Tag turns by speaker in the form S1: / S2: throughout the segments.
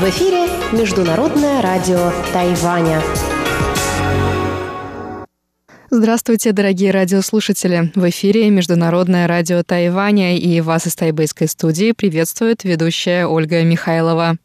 S1: В эфире Международное радио Тайваня.
S2: Здравствуйте, дорогие радиослушатели! В эфире Международное радио Тайваня и вас из тайбэйской студии приветствует ведущая Ольга Михайлова.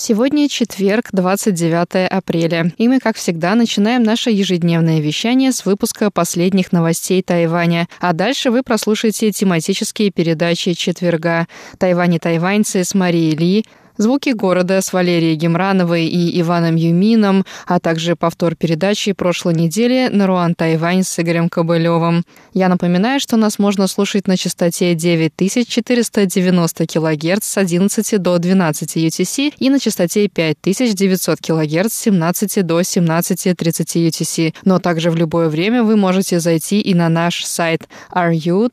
S2: Сегодня четверг, 29 апреля, и мы, как всегда, начинаем наше ежедневное вещание с выпуска последних новостей Тайваня. А дальше вы прослушаете тематические передачи четверга «Тайвань и тайваньцы» с Марией Ли, Звуки города с Валерией Гемрановой и Иваном Юмином, а также повтор передачи прошлой недели «Наруан Тайвань» с Игорем Кобылевым. Я напоминаю, что нас можно слушать на частоте 9490 кГц с 11 до 12 UTC и на частоте 5900 кГц с 17 до 17.30 UTC. Но также в любое время вы можете зайти и на наш сайт ru.rti.org.tw,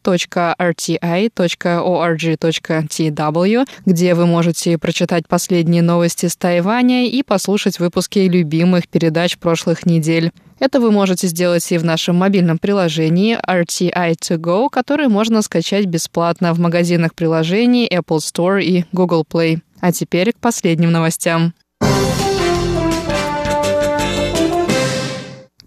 S2: где вы можете прочитать прочитать последние новости с Тайваня и послушать выпуски любимых передач прошлых недель. Это вы можете сделать и в нашем мобильном приложении RTI2Go, которое можно скачать бесплатно в магазинах приложений Apple Store и Google Play. А теперь к последним новостям.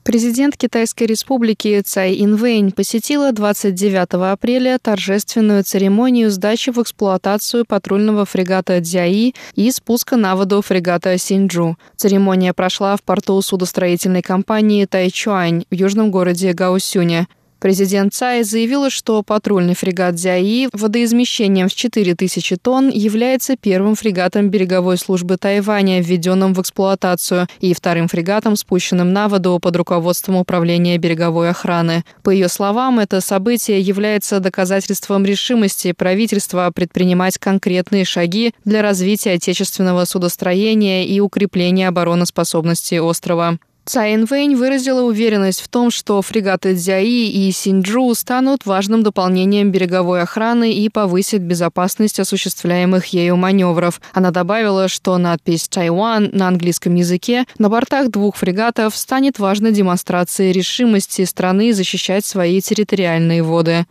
S2: Президент Китайской республики Цай Инвэнь посетила 29 апреля торжественную церемонию сдачи в эксплуатацию патрульного фрегата «Дзяи» и спуска на воду фрегата «Синджу». Церемония прошла в порту судостроительной компании «Тайчуань» в южном городе Гаусюне. Президент Цай заявила, что патрульный фрегат «Дзяи» водоизмещением в 4000 тонн является первым фрегатом береговой службы Тайваня, введенным в эксплуатацию, и вторым фрегатом, спущенным на воду под руководством Управления береговой охраны. По ее словам, это событие является доказательством решимости правительства предпринимать конкретные шаги для развития отечественного судостроения и укрепления обороноспособности острова. Цай Вэнь выразила уверенность в том, что фрегаты Дзяи и Синджу станут важным дополнением береговой охраны и повысят безопасность осуществляемых ею маневров. Она добавила, что надпись «Тайван» на английском языке на бортах двух фрегатов станет важной демонстрацией решимости страны защищать свои территориальные воды.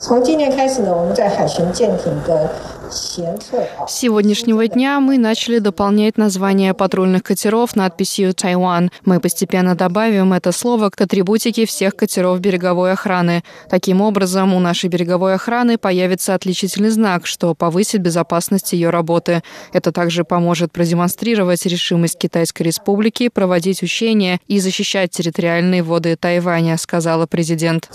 S2: 从今年开始呢，我们在海巡舰艇的 с сегодняшнего дня мы начали дополнять название патрульных катеров надписью «Тайван». Мы постепенно добавим это слово к атрибутике всех катеров береговой охраны. Таким образом, у нашей береговой охраны появится отличительный знак, что повысит безопасность ее работы. Это также поможет продемонстрировать решимость Китайской Республики проводить учения и защищать территориальные воды Тайваня, сказала президент.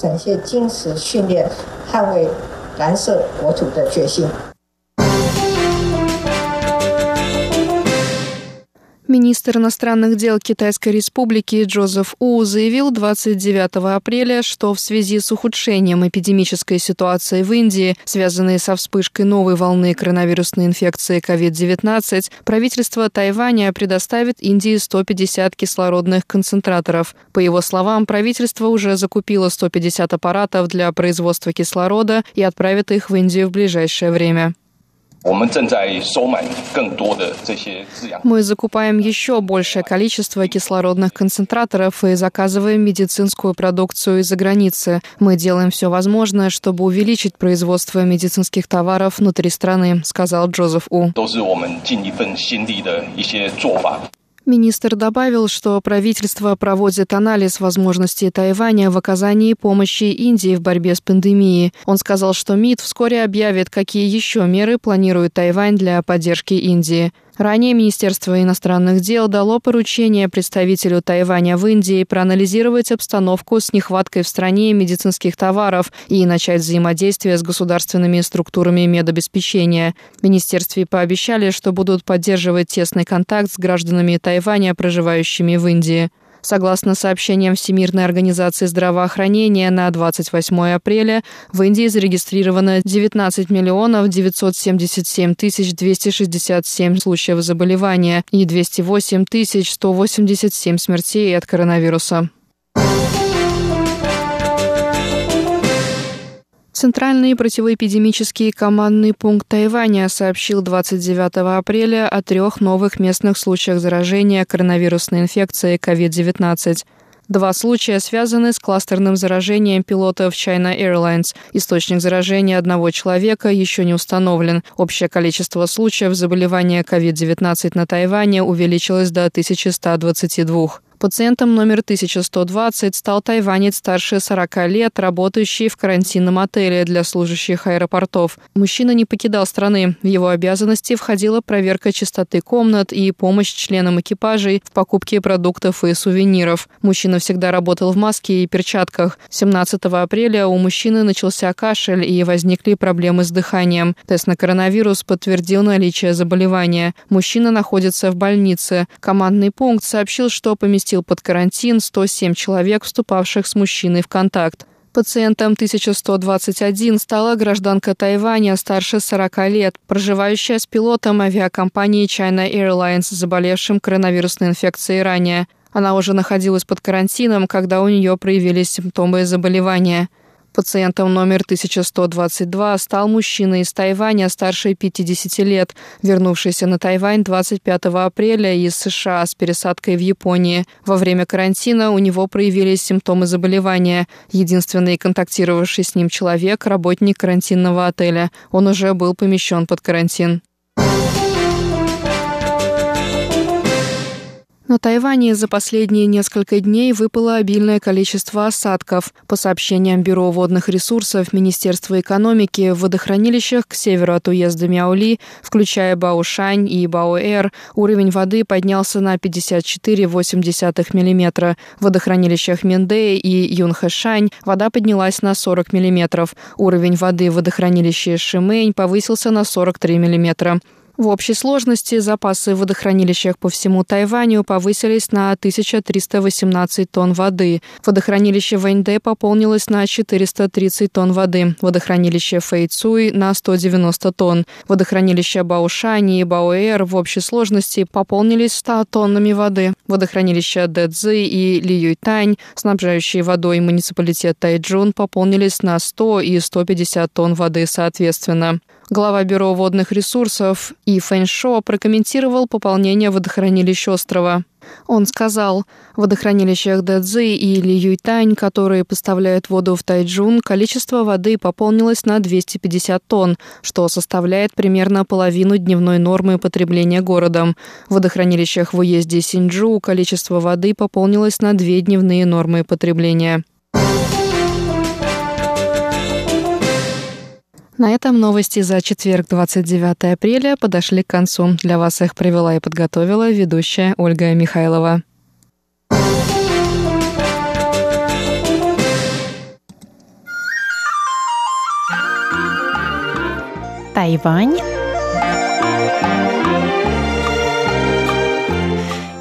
S2: 蓝色国土的决心。 Министр иностранных дел Китайской Республики Джозеф У заявил 29 апреля, что в связи с ухудшением эпидемической ситуации в Индии, связанной со вспышкой новой волны коронавирусной инфекции COVID-19, правительство Тайваня предоставит Индии 150 кислородных концентраторов. По его словам, правительство уже закупило 150 аппаратов для производства кислорода и отправит их в Индию в ближайшее время. Мы закупаем еще большее количество кислородных концентраторов и заказываем медицинскую продукцию из-за границы. Мы делаем все возможное, чтобы увеличить производство медицинских товаров внутри страны, сказал Джозеф У. Министр добавил, что правительство проводит анализ возможностей Тайваня в оказании помощи Индии в борьбе с пандемией. Он сказал, что МИД вскоре объявит, какие еще меры планирует Тайвань для поддержки Индии. Ранее Министерство иностранных дел дало поручение представителю Тайваня в Индии проанализировать обстановку с нехваткой в стране медицинских товаров и начать взаимодействие с государственными структурами медобеспечения. Министерстве пообещали, что будут поддерживать тесный контакт с гражданами Тайваня, проживающими в Индии. Согласно сообщениям Всемирной организации здравоохранения, на 28 апреля в Индии зарегистрировано 19 миллионов 977 тысяч 267 случаев заболевания и 208 тысяч 187 смертей от коронавируса. Центральный противоэпидемический командный пункт Тайваня сообщил 29 апреля о трех новых местных случаях заражения коронавирусной инфекцией COVID-19. Два случая связаны с кластерным заражением пилотов China Airlines. Источник заражения одного человека еще не установлен. Общее количество случаев заболевания COVID-19 на Тайване увеличилось до 1122. Пациентом номер 1120 стал тайванец старше 40 лет, работающий в карантинном отеле для служащих аэропортов. Мужчина не покидал страны. В его обязанности входила проверка чистоты комнат и помощь членам экипажей в покупке продуктов и сувениров. Мужчина всегда работал в маске и перчатках. 17 апреля у мужчины начался кашель и возникли проблемы с дыханием. Тест на коронавирус подтвердил наличие заболевания. Мужчина находится в больнице. Командный пункт сообщил, что поместил поместил под карантин 107 человек, вступавших с мужчиной в контакт. Пациентом 1121 стала гражданка Тайваня старше 40 лет, проживающая с пилотом авиакомпании China Airlines, заболевшим коронавирусной инфекцией ранее. Она уже находилась под карантином, когда у нее проявились симптомы заболевания – Пациентом номер 1122 стал мужчина из Тайваня старше 50 лет, вернувшийся на Тайвань 25 апреля из США с пересадкой в Японии. Во время карантина у него проявились симптомы заболевания. Единственный контактировавший с ним человек – работник карантинного отеля. Он уже был помещен под карантин. На Тайване за последние несколько дней выпало обильное количество осадков. По сообщениям Бюро водных ресурсов Министерства экономики, в водохранилищах к северу от уезда Мяули, включая Баошань и Баоэр, уровень воды поднялся на 54,8 мм. В водохранилищах Миндэ и Юнхэшань вода поднялась на 40 мм. Уровень воды в водохранилище Шимэнь повысился на 43 мм. В общей сложности запасы в водохранилищах по всему Тайваню повысились на 1318 тонн воды. Водохранилище Вэньдэ пополнилось на 430 тонн воды. Водохранилище Фэйцуй на 190 тонн. Водохранилища Баошани и Баоэр в общей сложности пополнились 100 тоннами воды. Водохранилища Дэцзы и Лиюйтань, снабжающие водой муниципалитет Тайджун, пополнились на 100 и 150 тонн воды соответственно. Глава Бюро водных ресурсов И Фэншо прокомментировал пополнение водохранилищ острова. Он сказал, в водохранилищах Дэцзы и Ли Юйтань, которые поставляют воду в Тайджун, количество воды пополнилось на 250 тонн, что составляет примерно половину дневной нормы потребления городом. В водохранилищах в уезде Синджу количество воды пополнилось на две дневные нормы потребления. На этом новости за четверг, 29 апреля, подошли к концу. Для вас их провела и подготовила ведущая Ольга Михайлова.
S1: Тайвань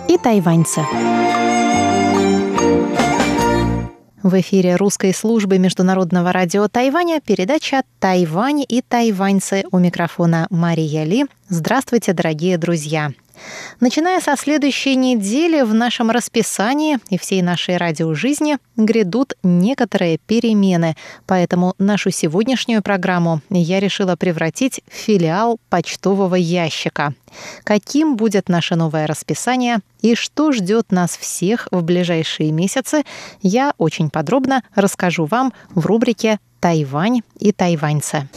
S1: и тайваньцы. В эфире русской службы Международного радио Тайваня передача «Тайвань и тайваньцы» у микрофона Мария Ли. Здравствуйте, дорогие друзья! Начиная со следующей недели в нашем расписании и всей нашей радиожизни грядут некоторые перемены, поэтому нашу сегодняшнюю программу я решила превратить в филиал почтового ящика. Каким будет наше новое расписание и что ждет нас всех в ближайшие месяцы, я очень подробно расскажу вам в рубрике «Тайвань и тайваньцы».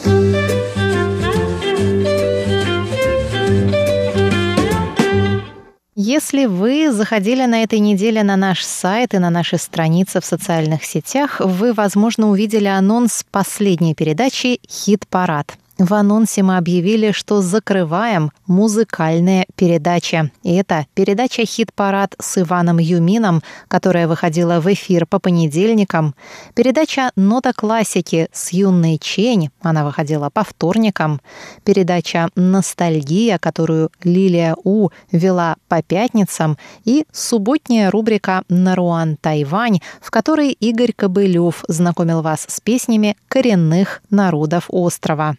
S1: Если вы заходили на этой неделе на наш сайт и на наши страницы в социальных сетях, вы, возможно, увидели анонс последней передачи «Хит-парад». В анонсе мы объявили, что закрываем музыкальные передачи. И это передача «Хит-парад» с Иваном Юмином, которая выходила в эфир по понедельникам. Передача «Нота классики» с Юной Чень, она выходила по вторникам. Передача «Ностальгия», которую Лилия У вела по пятницам. И субботняя рубрика «Наруан Тайвань», в которой Игорь Кобылев знакомил вас с песнями коренных народов острова.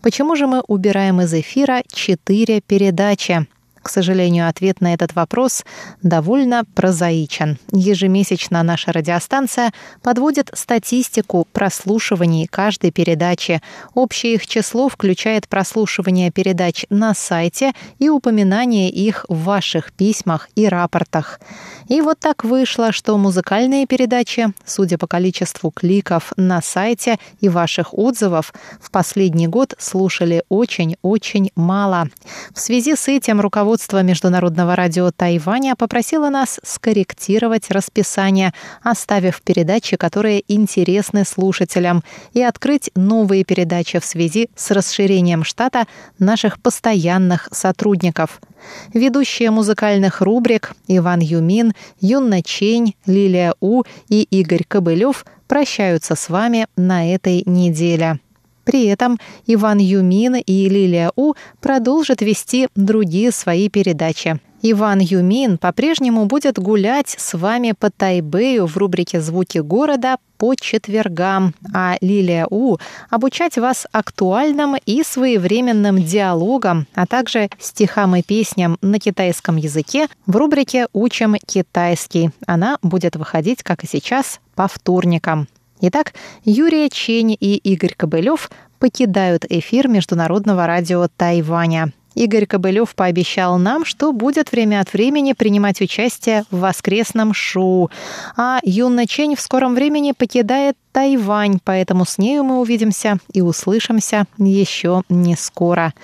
S1: Почему же мы убираем из эфира четыре передачи? К сожалению, ответ на этот вопрос довольно прозаичен. Ежемесячно наша радиостанция подводит статистику прослушиваний каждой передачи. Общее их число включает прослушивание передач на сайте и упоминание их в ваших письмах и рапортах. И вот так вышло, что музыкальные передачи, судя по количеству кликов на сайте и ваших отзывов, в последний год слушали очень-очень мало. В связи с этим руководство Международного радио Тайваня попросило нас скорректировать расписание, оставив передачи, которые интересны слушателям, и открыть новые передачи в связи с расширением штата наших постоянных сотрудников – Ведущие музыкальных рубрик Иван Юмин, Юнна Чень, Лилия У и Игорь Кобылев прощаются с вами на этой неделе. При этом Иван Юмин и Лилия У продолжат вести другие свои передачи. Иван Юмин по-прежнему будет гулять с вами по Тайбэю в рубрике «Звуки города» по четвергам, а Лилия У обучать вас актуальным и своевременным диалогам, а также стихам и песням на китайском языке в рубрике «Учим китайский». Она будет выходить, как и сейчас, по вторникам. Итак, Юрия Чень и Игорь Кобылев покидают эфир Международного радио Тайваня. Игорь Кобылев пообещал нам, что будет время от времени принимать участие в воскресном шоу. А Юна Чень в скором времени покидает Тайвань, поэтому с нею мы увидимся и услышимся еще не скоро.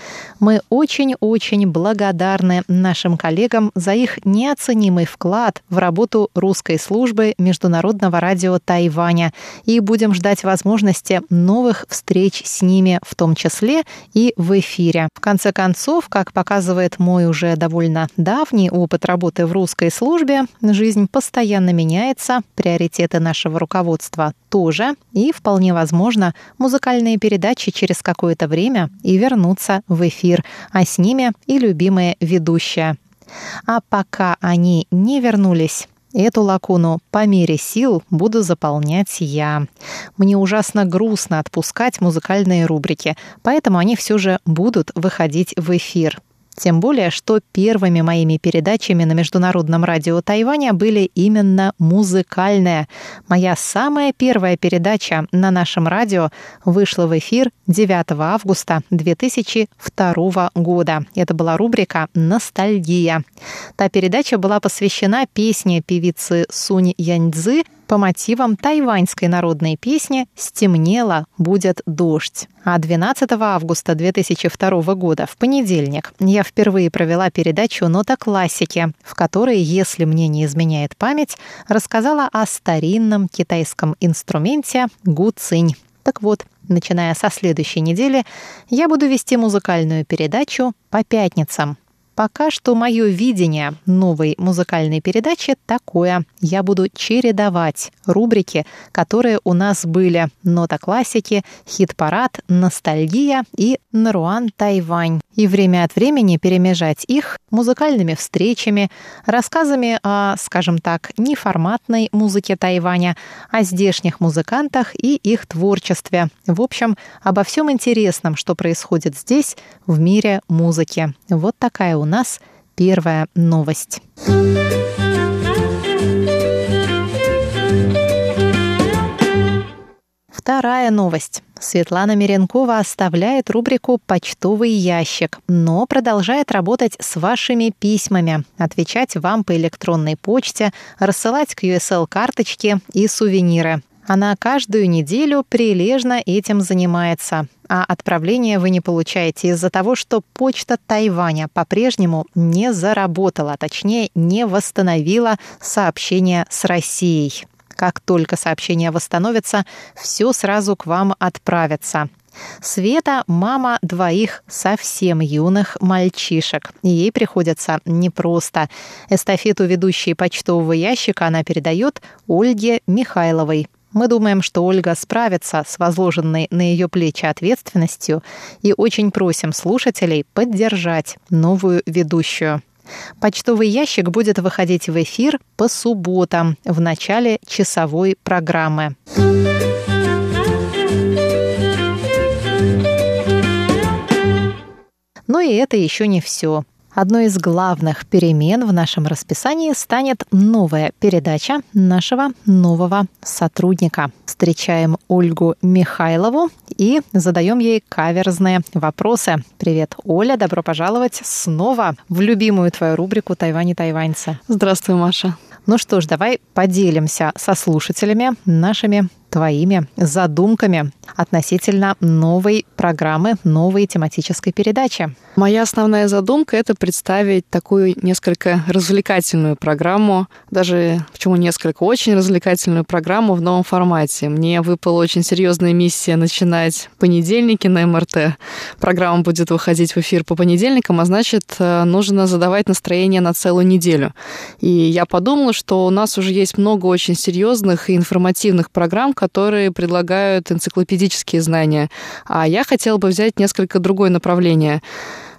S1: Мы очень-очень благодарны нашим коллегам за их неоценимый вклад в работу русской службы Международного радио Тайваня и будем ждать возможности новых встреч с ними, в том числе и в эфире. В конце концов, как показывает мой уже довольно давний опыт работы в русской службе, жизнь постоянно меняется, приоритеты нашего руководства тоже, и, вполне возможно, музыкальные передачи через какое-то время и вернутся в эфир, а с ними и любимые ведущие. А пока они не вернулись, Эту лакуну по мере сил буду заполнять я. Мне ужасно грустно отпускать музыкальные рубрики, поэтому они все же будут выходить в эфир. Тем более, что первыми моими передачами на Международном радио Тайваня были именно музыкальные. Моя самая первая передача на нашем радио вышла в эфир 9 августа 2002 года. Это была рубрика «Ностальгия». Та передача была посвящена песне певицы Сунь Яньцзы по мотивам тайваньской народной песни «Стемнело, будет дождь». А 12 августа 2002 года, в понедельник, я впервые провела передачу «Нота классики», в которой, если мне не изменяет память, рассказала о старинном китайском инструменте гуцинь. Так вот, начиная со следующей недели, я буду вести музыкальную передачу по пятницам – Пока что мое видение новой музыкальной передачи такое. Я буду чередовать рубрики, которые у нас были «Нота классики», «Хит-парад», «Ностальгия» и «Наруан Тайвань». И время от времени перемежать их музыкальными встречами, рассказами о, скажем так, неформатной музыке Тайваня, о здешних музыкантах и их творчестве. В общем, обо всем интересном, что происходит здесь, в мире музыки. Вот такая у нас первая новость. Вторая новость. Светлана Миренкова оставляет рубрику «Почтовый ящик», но продолжает работать с вашими письмами, отвечать вам по электронной почте, рассылать QSL-карточки и сувениры. Она каждую неделю прилежно этим занимается. А отправление вы не получаете из-за того, что почта Тайваня по-прежнему не заработала, точнее, не восстановила сообщение с Россией. Как только сообщение восстановится, все сразу к вам отправится. Света – мама двоих совсем юных мальчишек. ей приходится непросто. Эстафету ведущей почтового ящика она передает Ольге Михайловой. Мы думаем, что Ольга справится с возложенной на ее плечи ответственностью и очень просим слушателей поддержать новую ведущую. Почтовый ящик будет выходить в эфир по субботам в начале часовой программы. Но и это еще не все. Одной из главных перемен в нашем расписании станет новая передача нашего нового сотрудника. Встречаем Ольгу Михайлову и задаем ей каверзные вопросы. Привет, Оля, добро пожаловать снова в любимую твою рубрику «Тайвань и тайваньцы».
S2: Здравствуй, Маша.
S1: Ну что ж, давай поделимся со слушателями нашими твоими задумками относительно новой программы, новой тематической передачи.
S2: Моя основная задумка — это представить такую несколько развлекательную программу, даже почему несколько, очень развлекательную программу в новом формате. Мне выпала очень серьезная миссия начинать понедельники на МРТ. Программа будет выходить в эфир по понедельникам, а значит, э, нужно задавать настроение на целую неделю. И я подумала, что у нас уже есть много очень серьезных и информативных программ, которые предлагают энциклопедические знания. А я хотела бы взять несколько другое направление –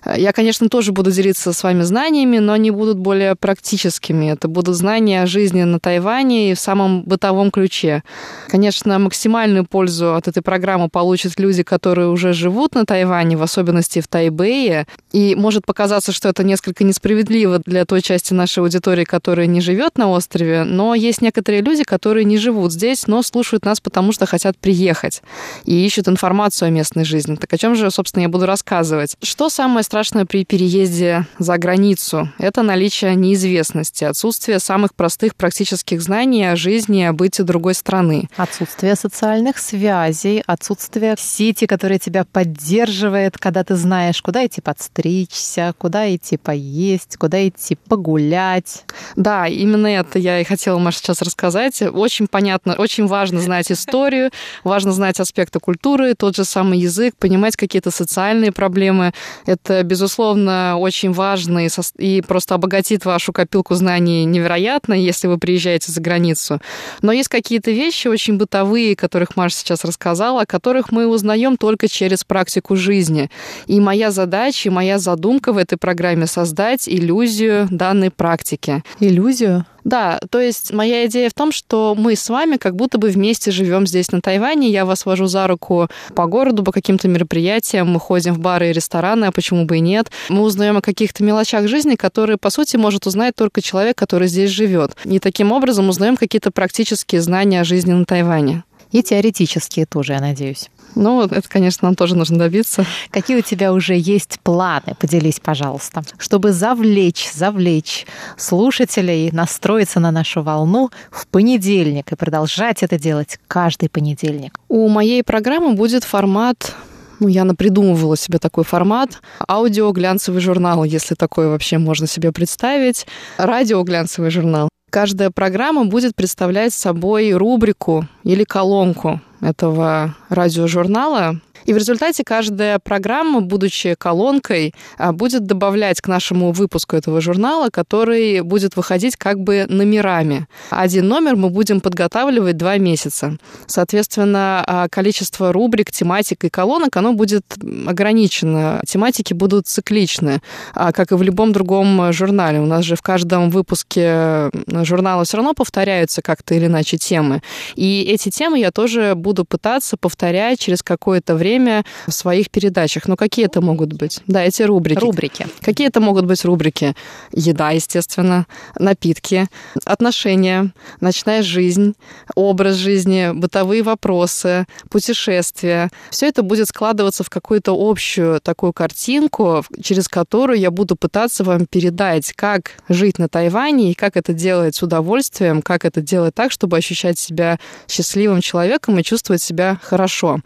S2: я, конечно, тоже буду делиться с вами знаниями, но они будут более практическими. Это будут знания о жизни на Тайване и в самом бытовом ключе. Конечно, максимальную пользу от этой программы получат люди, которые уже живут на Тайване, в особенности в Тайбэе. И может показаться, что это несколько несправедливо для той части нашей аудитории, которая не живет на острове, но есть некоторые люди, которые не живут здесь, но слушают нас, потому что хотят приехать и ищут информацию о местной жизни. Так о чем же, собственно, я буду рассказывать? Что самое страшное при переезде за границу – это наличие неизвестности, отсутствие самых простых практических знаний о жизни и о быте другой страны.
S1: Отсутствие социальных связей, отсутствие сети, которая тебя поддерживает, когда ты знаешь, куда идти подстричься, куда идти поесть, куда идти погулять.
S2: Да, именно это я и хотела, Маша, сейчас рассказать. Очень понятно, очень важно знать историю, важно знать аспекты культуры, тот же самый язык, понимать какие-то социальные проблемы. Это безусловно, очень важно и, со... и просто обогатит вашу копилку знаний невероятно, если вы приезжаете за границу. Но есть какие-то вещи очень бытовые, которых Маша сейчас рассказала, о которых мы узнаем только через практику жизни. И моя задача, и моя задумка в этой программе создать иллюзию данной практики.
S1: Иллюзию?
S2: Да, то есть моя идея в том, что мы с вами как будто бы вместе живем здесь на Тайване. Я вас вожу за руку по городу, по каким-то мероприятиям. Мы ходим в бары и рестораны, а почему бы и нет. Мы узнаем о каких-то мелочах жизни, которые, по сути, может узнать только человек, который здесь живет. И таким образом узнаем какие-то практические знания о жизни на Тайване.
S1: И теоретические тоже, я надеюсь.
S2: Ну, это, конечно, нам тоже нужно добиться.
S1: Какие у тебя уже есть планы? Поделись, пожалуйста. Чтобы завлечь, завлечь слушателей, настроиться на нашу волну в понедельник и продолжать это делать каждый понедельник.
S2: У моей программы будет формат ну, я напридумывала себе такой формат. Аудио глянцевый журнал, если такое вообще можно себе представить. Радио глянцевый журнал. Каждая программа будет представлять собой рубрику или колонку этого радиожурнала, и в результате каждая программа, будучи колонкой, а, будет добавлять к нашему выпуску этого журнала, который будет выходить как бы номерами. Один номер мы будем подготавливать два месяца. Соответственно, а, количество рубрик, тематик и колонок, оно будет ограничено. Тематики будут цикличны, а, как и в любом другом журнале. У нас же в каждом выпуске журнала все равно повторяются как-то или иначе темы. И эти темы я тоже буду пытаться повторять через какое-то время в своих передачах. Но какие это могут быть? Да, эти рубрики.
S1: Рубрики.
S2: Какие это могут быть рубрики? Еда, естественно, напитки, отношения, ночная жизнь, образ жизни, бытовые вопросы, путешествия. Все это будет складываться в какую-то общую такую картинку, через которую я буду пытаться вам передать, как жить на Тайване и как это делать с удовольствием, как это делать так, чтобы ощущать себя счастливым человеком и чувствовать себя хорошо.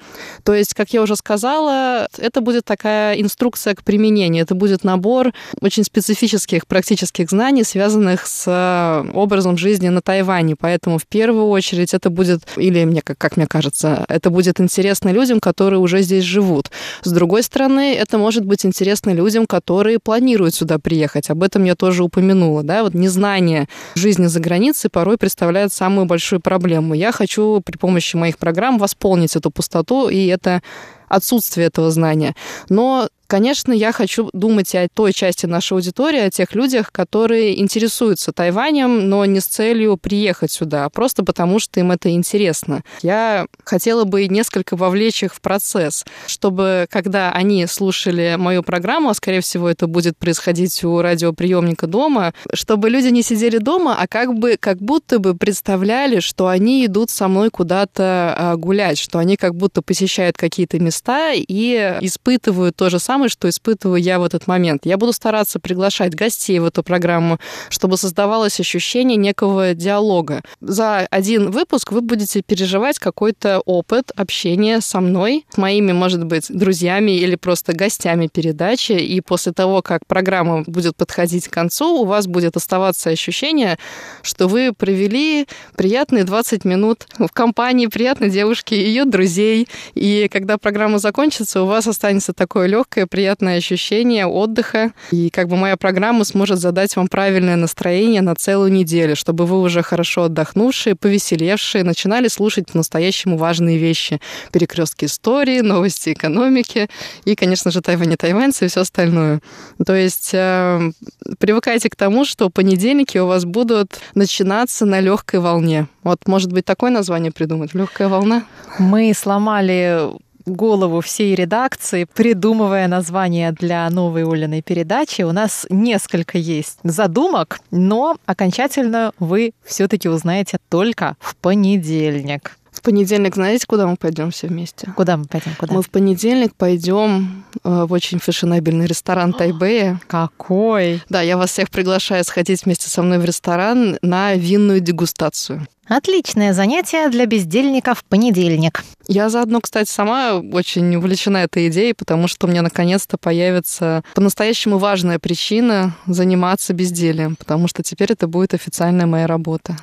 S2: То есть, как я уже сказала, это будет такая инструкция к применению. Это будет набор очень специфических практических знаний, связанных с э, образом жизни на Тайване. Поэтому в первую очередь это будет, или мне, как, как мне кажется, это будет интересно людям, которые уже здесь живут. С другой стороны, это может быть интересно людям, которые планируют сюда приехать. Об этом я тоже упомянула. Да? Вот незнание жизни за границей порой представляет самую большую проблему. Я хочу при помощи моих программ восполнить эту пустоту, и это отсутствие этого знания. Но Конечно, я хочу думать о той части нашей аудитории, о тех людях, которые интересуются Тайванем, но не с целью приехать сюда, а просто потому, что им это интересно. Я хотела бы несколько вовлечь их в процесс, чтобы, когда они слушали мою программу, а скорее всего это будет происходить у радиоприемника дома, чтобы люди не сидели дома, а как бы как будто бы представляли, что они идут со мной куда-то а, гулять, что они как будто посещают какие-то места и испытывают то же самое, что испытываю я в этот момент. Я буду стараться приглашать гостей в эту программу, чтобы создавалось ощущение некого диалога. За один выпуск вы будете переживать какой-то опыт общения со мной, с моими, может быть, друзьями или просто гостями передачи. И после того, как программа будет подходить к концу, у вас будет оставаться ощущение, что вы провели приятные 20 минут в компании приятной девушки и ее друзей. И когда программа закончится, у вас останется такое легкое, приятное ощущение отдыха. И как бы моя программа сможет задать вам правильное настроение на целую неделю, чтобы вы уже хорошо отдохнувшие, повеселевшие, начинали слушать по-настоящему важные вещи. Перекрестки истории, новости экономики и, конечно же, Тайвань и тайваньцы и все остальное. То есть э, привыкайте к тому, что понедельники у вас будут начинаться на легкой волне. Вот, может быть, такое название придумать? Легкая волна?
S1: Мы сломали голову всей редакции, придумывая название для новой Олиной передачи. У нас несколько есть задумок, но окончательно вы все-таки узнаете только в понедельник.
S2: В понедельник знаете, куда мы пойдем все вместе?
S1: Куда мы пойдем? Куда?
S2: Мы в понедельник пойдем э, в очень фешенебельный ресторан Тайбэя.
S1: Какой?
S2: Да, я вас всех приглашаю сходить вместе со мной в ресторан на винную дегустацию.
S1: Отличное занятие для бездельника в понедельник.
S2: Я заодно, кстати, сама очень увлечена этой идеей, потому что у меня наконец-то появится по-настоящему важная причина заниматься бездельем, потому что теперь это будет официальная моя работа.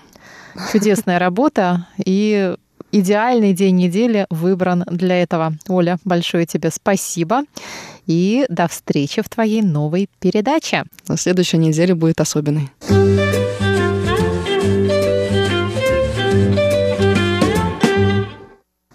S1: Чудесная работа и идеальный день недели выбран для этого. Оля, большое тебе спасибо. И до встречи в твоей новой передаче.
S2: На следующей неделе будет особенный.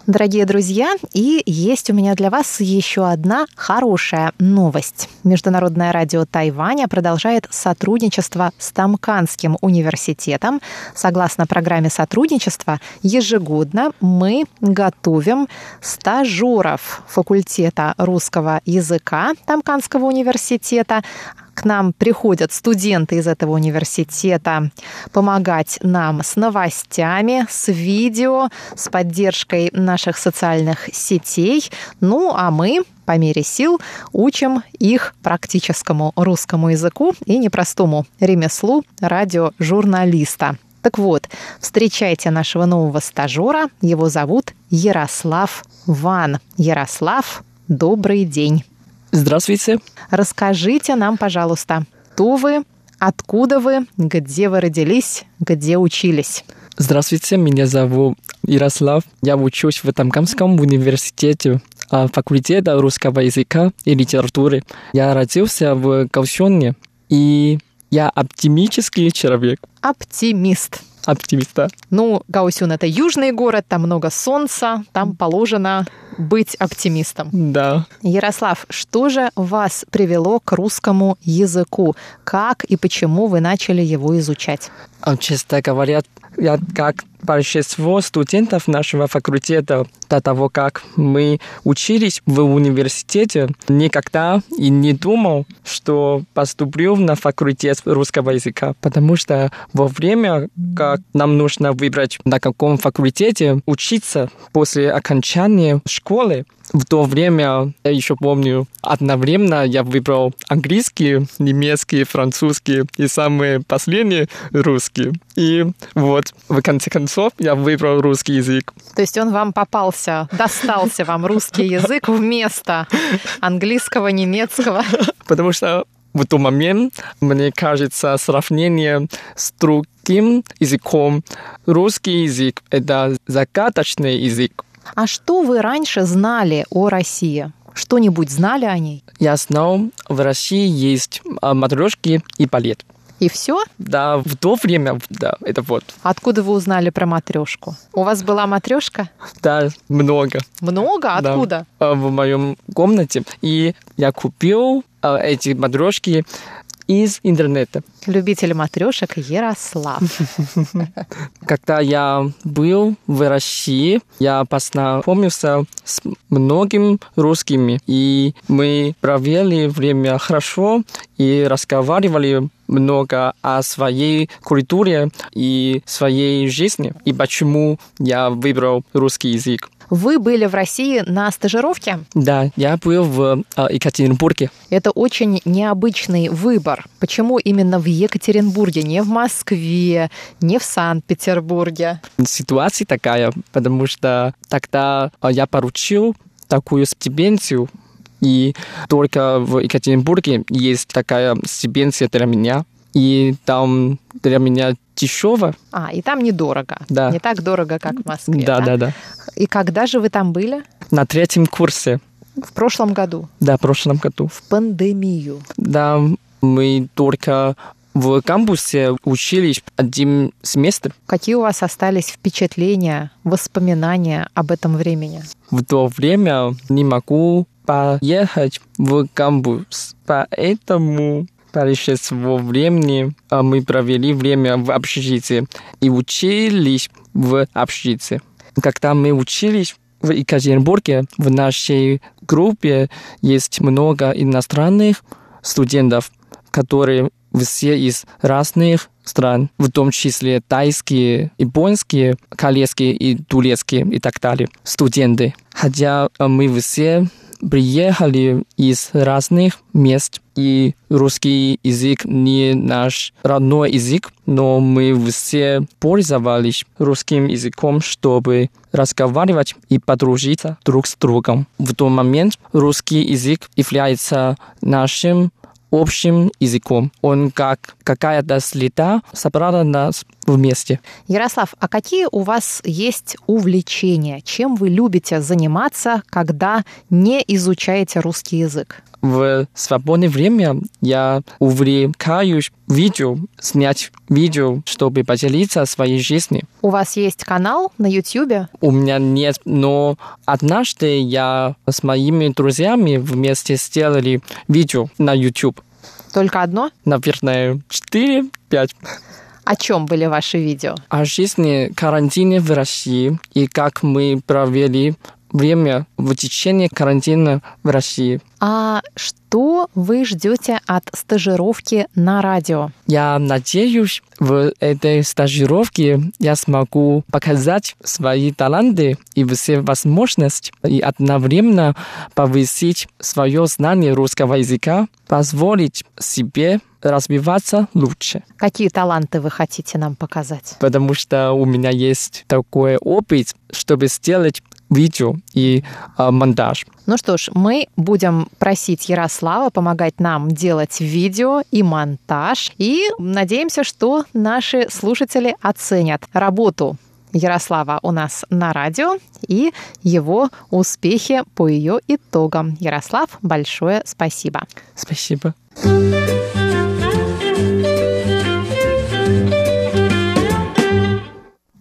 S1: Дорогие друзья, и есть у меня для вас еще одна хорошая новость. Международное радио Тайваня продолжает сотрудничество с Тамканским университетом. Согласно программе сотрудничества, ежегодно мы готовим стажеров факультета русского языка Тамканского университета, к нам приходят студенты из этого университета помогать нам с новостями, с видео, с поддержкой наших социальных сетей. Ну, а мы по мере сил учим их практическому русскому языку и непростому ремеслу радиожурналиста. Так вот, встречайте нашего нового стажера. Его зовут Ярослав Ван. Ярослав, добрый день.
S3: Здравствуйте.
S1: Расскажите нам, пожалуйста, кто вы, откуда вы, где вы родились, где учились?
S3: Здравствуйте, меня зовут Ярослав. Я учусь в Тамкамском университете а, факультета русского языка и литературы. Я родился в Каосюне, и я оптимический человек.
S1: Оптимист.
S3: Оптимиста.
S1: Ну, Гаусюн — это южный город, там много солнца, там положено быть оптимистом.
S3: Да.
S1: Ярослав, что же вас привело к русскому языку? Как и почему вы начали его изучать?
S3: А, честно говоря, я как большинство студентов нашего факультета до того, как мы учились в университете, никогда и не думал, что поступлю на факультет русского языка, потому что во время, как нам нужно выбрать, на каком факультете учиться после окончания школы, в то время, я еще помню, одновременно я выбрал английский, немецкий, французский и самые последние русский. И вот, в конце концов, я выбрал русский язык.
S1: То есть он вам попался, достался вам русский язык вместо английского, немецкого?
S3: Потому что в тот момент, мне кажется, сравнение с другим языком, русский язык — это загадочный язык.
S1: А что вы раньше знали о России? Что-нибудь знали о ней?
S3: Я знал, в России есть матрешки и балет.
S1: И все?
S3: Да, в то время, да, это вот.
S1: Откуда вы узнали про матрешку? У вас была матрешка?
S3: Да, много.
S1: Много?
S3: Да.
S1: Откуда?
S3: А, В моем комнате. И я купил а, эти матрешки из интернета.
S1: Любитель матрешек Ярослав.
S3: Когда я был в России, я познакомился с многими русскими, и мы провели время хорошо и разговаривали много о своей культуре и своей жизни, и почему я выбрал русский язык.
S1: Вы были в России на стажировке?
S3: Да, я был в э, Екатеринбурге.
S1: Это очень необычный выбор. Почему именно в Екатеринбурге, не в Москве, не в Санкт-Петербурге?
S3: Ситуация такая, потому что тогда э, я получил такую стипендию, и только в Екатеринбурге есть такая стипендия для меня. И там для меня дешево.
S1: А, и там недорого.
S3: Да.
S1: Не так дорого, как в Москве.
S3: Да, да, да.
S1: И когда же вы там были?
S3: На третьем курсе,
S1: В прошлом году,
S3: да, в прошлом году.
S1: в пандемию.
S3: Да, мы только в кампусе учились один семестр.
S1: Какие у вас остались впечатления, воспоминания об этом времени?
S3: В то время не могу поехать в кампус, поэтому большинство времени а, мы провели время в общежитии и учились в общежитии. Когда мы учились в Екатеринбурге, в нашей группе есть много иностранных студентов, которые все из разных стран, в том числе тайские, японские, корейские и турецкие и так далее студенты. Хотя мы все приехали из разных мест, и русский язык не наш родной язык, но мы все пользовались русским языком, чтобы разговаривать и подружиться друг с другом. В тот момент русский язык является нашим общим языком. Он как какая-то следа собрала нас вместе.
S1: Ярослав, а какие у вас есть увлечения? Чем вы любите заниматься, когда не изучаете русский язык?
S3: В свободное время я увлекаюсь видео, снять видео, чтобы поделиться своей жизнью.
S1: У вас есть канал на YouTube?
S3: У меня нет, но однажды я с моими друзьями вместе сделали видео на YouTube.
S1: Только одно?
S3: Наверное, 4-5
S1: О чем были ваши видео?
S3: о жизни карантине в России и как мы провели время в течение карантина в России.
S1: А что вы ждете от стажировки на радио?
S3: Я надеюсь, в этой стажировке я смогу показать свои таланты и все возможности и одновременно повысить свое знание русского языка, позволить себе развиваться лучше.
S1: Какие таланты вы хотите нам показать?
S3: Потому что у меня есть такой опыт, чтобы сделать видео и а, монтаж.
S1: Ну что ж, мы будем просить Ярослава помогать нам делать видео и монтаж. И надеемся, что наши слушатели оценят работу Ярослава у нас на радио и его успехи по ее итогам. Ярослав, большое спасибо.
S3: Спасибо.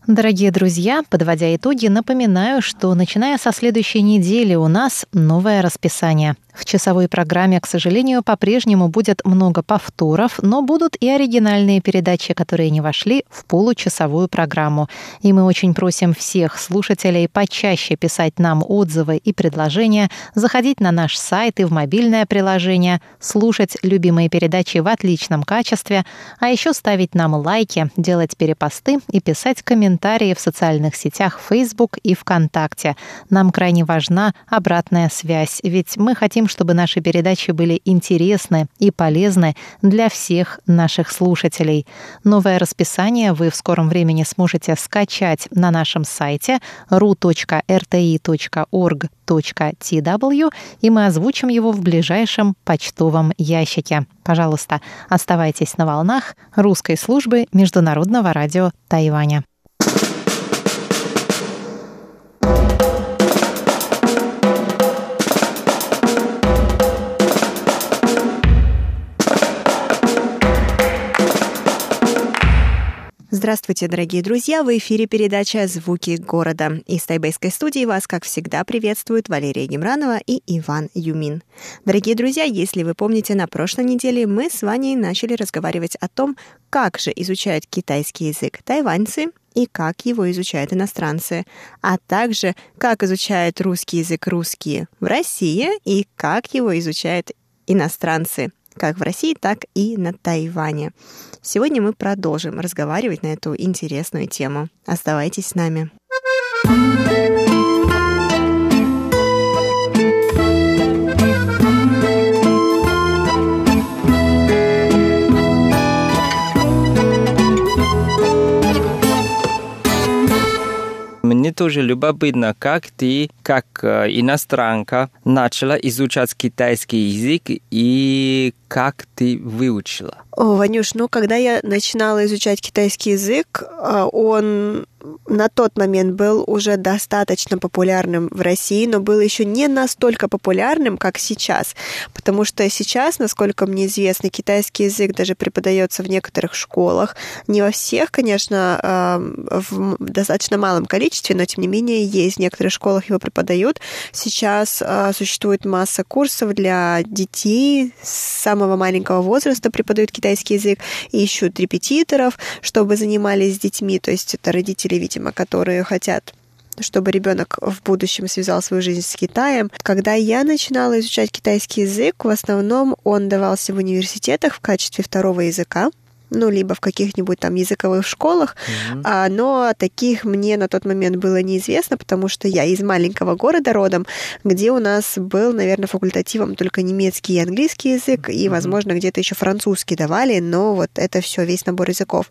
S1: Дорогие друзья, подводя итоги, напоминаю, что начиная со следующей недели у нас новое расписание. В часовой программе, к сожалению, по-прежнему будет много повторов, но будут и оригинальные передачи, которые не вошли в получасовую программу. И мы очень просим всех слушателей почаще писать нам отзывы и предложения, заходить на наш сайт и в мобильное приложение, слушать любимые передачи в отличном качестве, а еще ставить нам лайки, делать перепосты и писать комментарии в социальных сетях Facebook и ВКонтакте. Нам крайне важна обратная связь, ведь мы хотим, чтобы наши передачи были интересны и полезны для всех наших слушателей. Новое расписание вы в скором времени сможете скачать на нашем сайте ru.rti.org.tw, и мы озвучим его в ближайшем почтовом ящике. Пожалуйста, оставайтесь на волнах русской службы Международного радио Тайваня.
S4: Здравствуйте, дорогие друзья! В эфире передача «Звуки города». Из тайбэйской студии вас, как всегда, приветствуют Валерия Гемранова и Иван Юмин. Дорогие друзья, если вы помните, на прошлой неделе мы с Ваней начали разговаривать о том, как же изучают китайский язык тайваньцы и как его изучают иностранцы, а также как изучают русский язык русские в России и как его изучают иностранцы как в России, так и на Тайване. Сегодня мы продолжим разговаривать на эту интересную тему. Оставайтесь с нами.
S3: Мне тоже любопытно, как ты, как э, иностранка, начала изучать китайский язык и как ты выучила?
S4: О, Ванюш, ну, когда я начинала изучать китайский язык, а, он на тот момент был уже достаточно популярным в России, но был еще не настолько популярным, как сейчас. Потому что сейчас, насколько мне известно, китайский язык даже преподается в некоторых школах. Не во всех, конечно, а, в достаточно малом количестве, но тем не менее есть. В некоторых школах его преподают. Сейчас а, существует масса курсов для детей с самого маленького возраста преподают китайский язык ищут репетиторов, чтобы занимались с детьми. То есть это родители, видимо, которые хотят чтобы ребенок в будущем связал свою жизнь с Китаем. Когда я начинала изучать китайский язык, в основном он давался в университетах в качестве второго языка ну, либо в каких-нибудь там языковых школах, mm-hmm. а, но таких мне на тот момент было неизвестно, потому что я из маленького города родом, где у нас был, наверное, факультативом только немецкий и английский язык, и, возможно, где-то еще французский давали, но вот это все весь набор языков.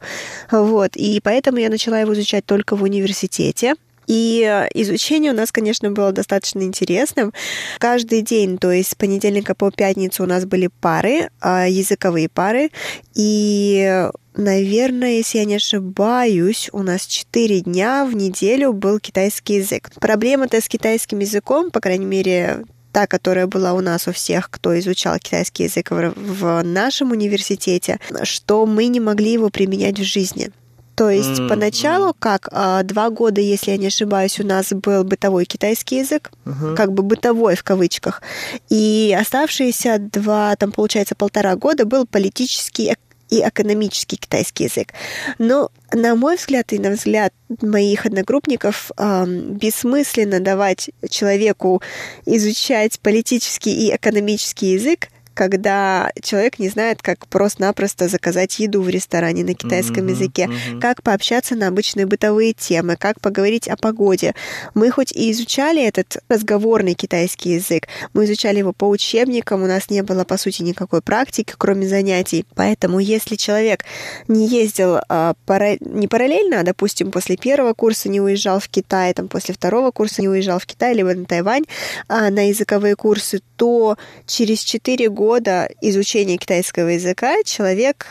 S4: Вот, и поэтому я начала его изучать только в университете. И э, изучение у нас, конечно, было достаточно интересным. Каждый день, то есть с понедельника по пятницу у нас были пары, а, языковые пары. И Наверное, если я не ошибаюсь, у нас 4 дня в неделю был китайский язык. Проблема-то с китайским языком, по крайней мере, та, которая была у нас у всех, кто изучал китайский язык в нашем университете, что мы не могли его применять в жизни. То есть mm-hmm. поначалу, как а, два года, если я не ошибаюсь, у нас был бытовой китайский язык, uh-huh. как бы бытовой в кавычках, и оставшиеся два, там получается полтора года был политический и экономический китайский язык. Но, на мой взгляд и на взгляд моих одногруппников, э, бессмысленно давать человеку изучать политический и экономический язык, когда человек не знает, как просто-напросто заказать еду в ресторане на китайском mm-hmm, языке, mm-hmm. как пообщаться на обычные бытовые темы, как поговорить о погоде. Мы хоть и изучали этот разговорный китайский язык, мы изучали его по учебникам, у нас не было, по сути, никакой практики, кроме занятий. Поэтому, если человек не ездил а, пара... не параллельно, а, допустим, после первого курса не уезжал в Китай, там, после второго курса не уезжал в Китай, либо на Тайвань а, на языковые курсы, то через 4 года года изучения китайского языка человек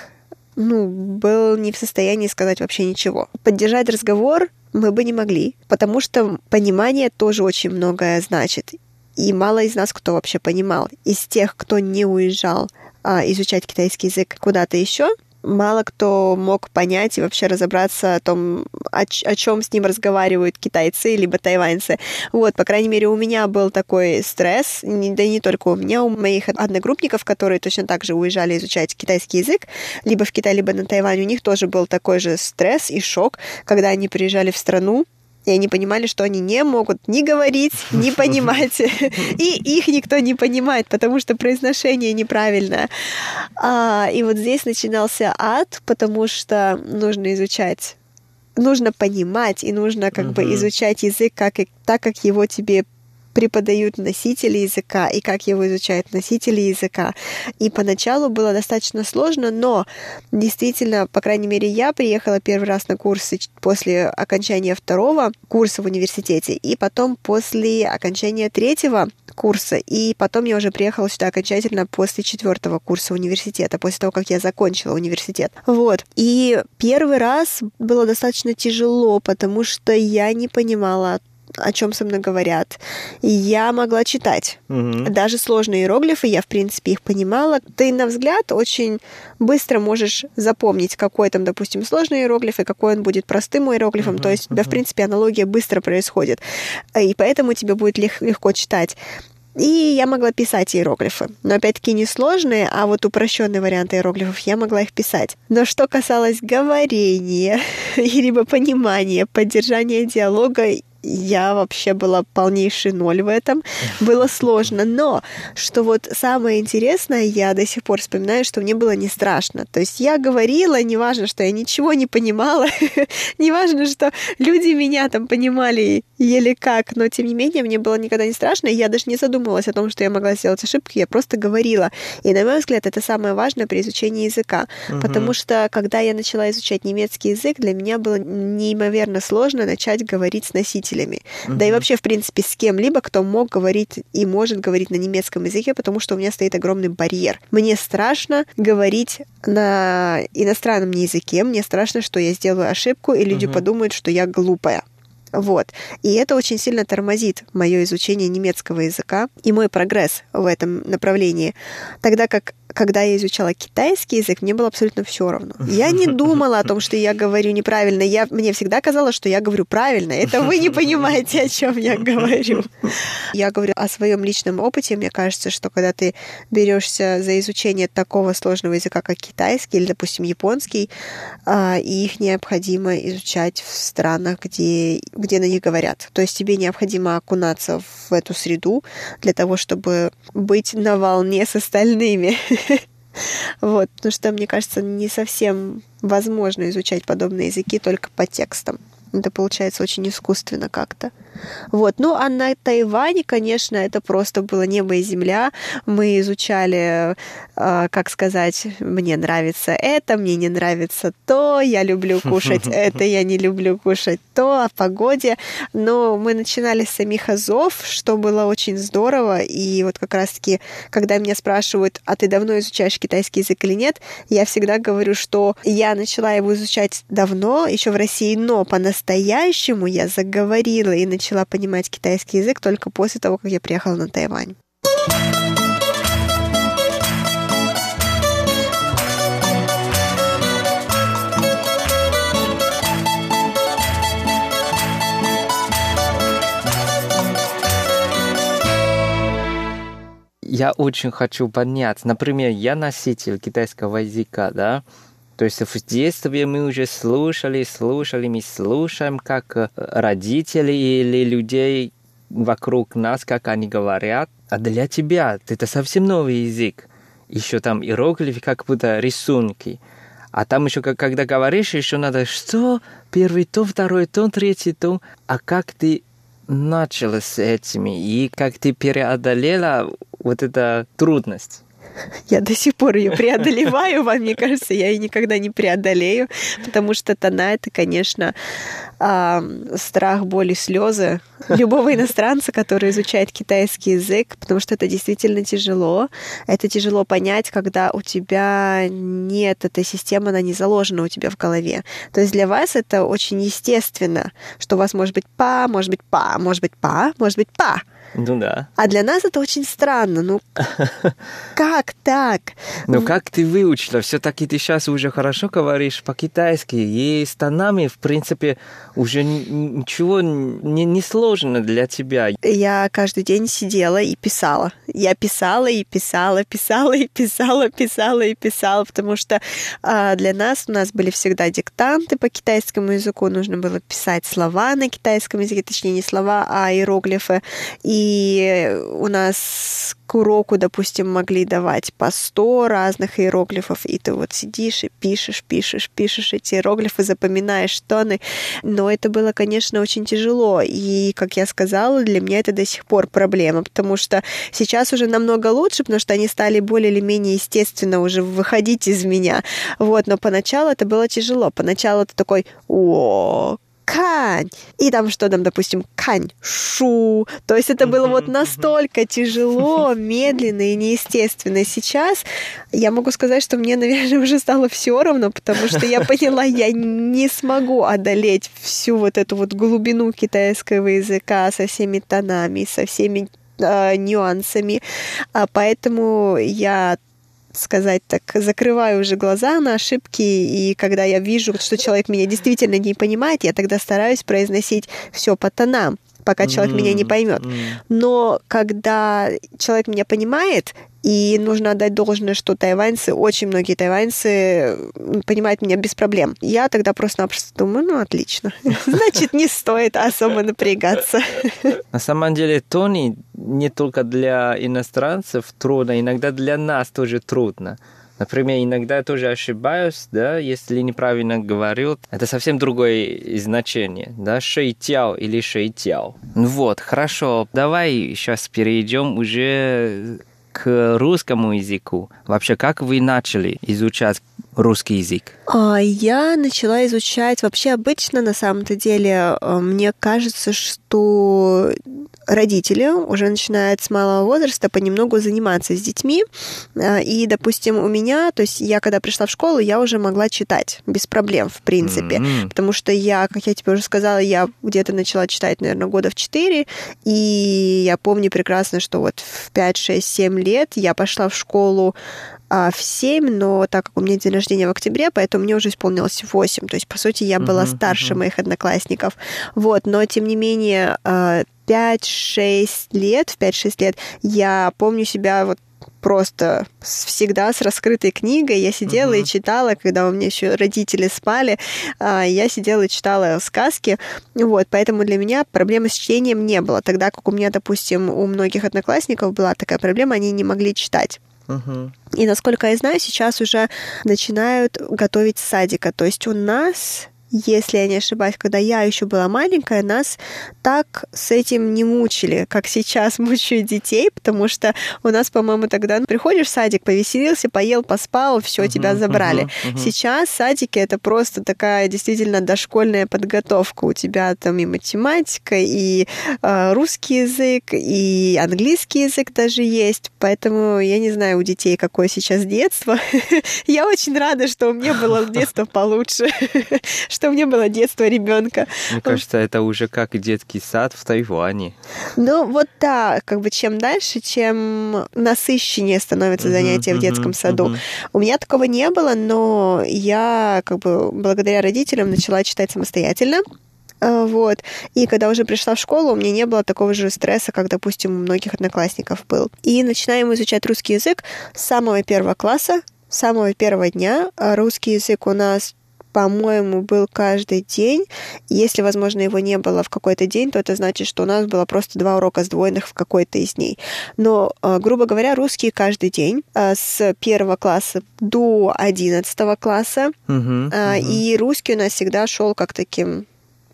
S4: ну, был не в состоянии сказать вообще ничего. Поддержать разговор мы бы не могли, потому что понимание тоже очень многое значит. И мало из нас кто вообще понимал. Из тех, кто не уезжал а, изучать китайский язык куда-то еще, мало кто мог понять и вообще разобраться о том, о, о чем с ним разговаривают китайцы либо тайваньцы. Вот, по крайней мере, у меня был такой стресс, не, да не только у меня, у моих одногруппников, которые точно так же уезжали изучать китайский язык, либо в Китай, либо на Тайвань, у них тоже был такой же стресс и шок, когда они приезжали в страну, и они понимали, что они не могут ни говорить, ни понимать. И их никто не понимает, потому что произношение неправильное. А, и вот здесь начинался ад, потому что нужно изучать нужно понимать и нужно как uh-huh. бы изучать язык как, так, как его тебе преподают носители языка и как его изучают носители языка. И поначалу было достаточно сложно, но действительно, по крайней мере, я приехала первый раз на курсы после окончания второго курса в университете, и потом после окончания третьего курса, и потом я уже приехала сюда окончательно после четвертого курса университета, после того, как я закончила университет. Вот. И первый раз было достаточно тяжело, потому что я не понимала о чем со мной говорят. Я могла читать.
S5: Мгм.
S4: Даже сложные иероглифы, я, в принципе, их понимала. Ты, на взгляд, очень быстро можешь запомнить, какой там, допустим, сложный иероглиф и какой он будет простым иероглифом. То есть у тебя, в принципе, аналогия быстро происходит. И поэтому тебе будет лег- легко читать. И я могла писать иероглифы. Но опять-таки не сложные, а вот упрощенные варианты иероглифов я могла их писать. Но что касалось говорения, либо понимания, поддержания диалога, я вообще была полнейший ноль в этом. Было сложно. Но что вот самое интересное, я до сих пор вспоминаю, что мне было не страшно. То есть я говорила, неважно, что я ничего не понимала, неважно, что люди меня там понимали еле как, но тем не менее мне было никогда не страшно, и я даже не задумывалась о том, что я могла сделать ошибки, я просто говорила. И, на мой взгляд, это самое важное при изучении языка, потому что, когда я начала изучать немецкий язык, для меня было неимоверно сложно начать говорить с носителями. Да и вообще, в принципе, с кем-либо, кто мог говорить и может говорить на немецком языке, потому что у меня стоит огромный барьер. Мне страшно говорить на иностранном языке, мне страшно, что я сделаю ошибку, и люди подумают, что я глупая. Вот. И это очень сильно тормозит мое изучение немецкого языка и мой прогресс в этом направлении. Тогда как когда я изучала китайский язык, мне было абсолютно все равно. Я не думала о том, что я говорю неправильно. Я, мне всегда казалось, что я говорю правильно. Это вы не понимаете, о чем я говорю. Я говорю о своем личном опыте. Мне кажется, что когда ты берешься за изучение такого сложного языка, как китайский или, допустим, японский, а, их необходимо изучать в странах, где, где на них говорят. То есть тебе необходимо окунаться в эту среду для того, чтобы быть на волне с остальными. Вот, потому что, мне кажется, не совсем возможно изучать подобные языки только по текстам. Это получается очень искусственно как-то. Вот. Ну, а на Тайване, конечно, это просто было небо и земля. Мы изучали, э, как сказать, мне нравится это, мне не нравится то, я люблю кушать это, я не люблю кушать то, о погоде. Но мы начинали с самих азов, что было очень здорово. И вот как раз-таки, когда меня спрашивают, а ты давно изучаешь китайский язык или нет, я всегда говорю, что я начала его изучать давно, еще в России, но по-настоящему я заговорила и начала понимать китайский язык только после того, как я приехала на Тайвань.
S5: Я очень хочу поднять. Например, я носитель китайского языка, да. То есть в детстве мы уже слушали, слушали, мы слушаем, как э, родители или людей вокруг нас, как они говорят. А для тебя это совсем новый язык. Еще там иероглифы, как будто рисунки. А там еще, когда говоришь, еще надо, что первый тон, второй тон, третий тон. А как ты начала с этими и как ты преодолела вот эту трудность?
S4: Я до сих пор ее преодолеваю, вам, мне кажется, я ее никогда не преодолею, потому что тона — это, конечно, страх, боль и слезы любого иностранца, который изучает китайский язык, потому что это действительно тяжело. Это тяжело понять, когда у тебя нет этой системы, она не заложена у тебя в голове. То есть для вас это очень естественно, что у вас может быть па, может быть па, может быть па, может быть па.
S5: Ну да.
S4: А для нас это очень странно. Ну, как так?
S5: Ну как ты выучила? Все-таки ты сейчас уже хорошо говоришь по-китайски. И с тонами, в принципе, уже ничего не, не сложно для тебя.
S4: Я каждый день сидела и писала. Я писала и писала, писала и писала, писала и писала, потому что а, для нас у нас были всегда диктанты по китайскому языку, нужно было писать слова на китайском языке, точнее не слова, а иероглифы. И у нас к уроку, допустим, могли давать по 100 разных иероглифов, и ты вот сидишь и пишешь, пишешь, пишешь эти иероглифы, запоминаешь тоны. Но это было, конечно, очень тяжело. И, как я сказала, для меня это до сих пор проблема, потому что сейчас уже намного лучше, потому что они стали более или менее естественно уже выходить из меня. Вот, но поначалу это было тяжело. Поначалу ты такой, о, кань. И там что там, допустим, кань, шу. То есть это было вот настолько тяжело, медленно и неестественно. Сейчас я могу сказать, что мне, наверное, уже стало все равно, потому что я поняла, я не смогу одолеть всю вот эту вот глубину китайского языка со всеми тонами, со всеми э, нюансами. А поэтому я сказать так, закрываю уже глаза на ошибки, и когда я вижу, что человек меня действительно не понимает, я тогда стараюсь произносить все по тонам пока человек mm-hmm. меня не поймет. Но когда человек меня понимает, и нужно отдать должное, что тайваньцы, очень многие тайваньцы понимают меня без проблем. Я тогда просто-напросто думаю, ну, отлично. Значит, не стоит особо напрягаться.
S5: На самом деле, Тони не только для иностранцев трудно, иногда для нас тоже трудно. Например, иногда я тоже ошибаюсь, да, если неправильно говорю. Это совсем другое значение, да, шейтяо или шейтяо. Ну вот, хорошо, давай сейчас перейдем уже к русскому языку. Вообще, как вы начали изучать русский язык?
S4: А, я начала изучать вообще обычно, на самом-то деле, э, мне кажется, что родители уже начинают с малого возраста понемногу заниматься с детьми. Э, и, допустим, у меня, то есть я когда пришла в школу, я уже могла читать без проблем, в принципе. Mm-hmm. Потому что я, как я тебе уже сказала, я где-то начала читать, наверное, года в 4. И я помню прекрасно, что вот в 5, 6, 7 лет я пошла в школу а, в 7, но так как у меня день рождения в октябре, поэтому мне уже исполнилось 8. То есть, по сути, я была uh-huh, старше uh-huh. моих одноклассников. Вот, но, тем не менее, 5-6 а, лет, в 5-6 лет я помню себя вот просто всегда с раскрытой книгой. Я сидела uh-huh. и читала, когда у меня еще родители спали, а, я сидела и читала сказки. Вот, поэтому для меня проблемы с чтением не было. Тогда как у меня, допустим, у многих одноклассников была такая проблема, они не могли читать. И насколько я знаю, сейчас уже начинают готовить садика. То есть у нас если я не ошибаюсь, когда я еще была маленькая, нас так с этим не мучили, как сейчас мучают детей, потому что у нас, по-моему, тогда ну, приходишь в садик, повеселился, поел, поспал, все, uh-huh, тебя забрали. Uh-huh, uh-huh. Сейчас садики это просто такая действительно дошкольная подготовка. У тебя там и математика, и э, русский язык, и английский язык даже есть. Поэтому я не знаю у детей, какое сейчас детство. я очень рада, что у меня было детство получше, что у меня было детство ребенка.
S5: Мне кажется, это уже как детский сад в Тайване.
S4: Ну, вот да, как бы чем дальше, чем насыщеннее становится занятие в детском саду. У меня такого не было, но я как бы благодаря родителям начала читать самостоятельно. А, вот. И когда уже пришла в школу, у меня не было такого же стресса, как, допустим, у многих одноклассников был. И начинаем изучать русский язык с самого первого класса, с самого первого дня. А русский язык у нас по-моему, был каждый день. Если, возможно, его не было в какой-то день, то это значит, что у нас было просто два урока сдвоенных в какой-то из дней. Но, а, грубо говоря, русский каждый день а, с первого класса до одиннадцатого класса. Uh-huh, uh-huh. И русский у нас всегда шел как таким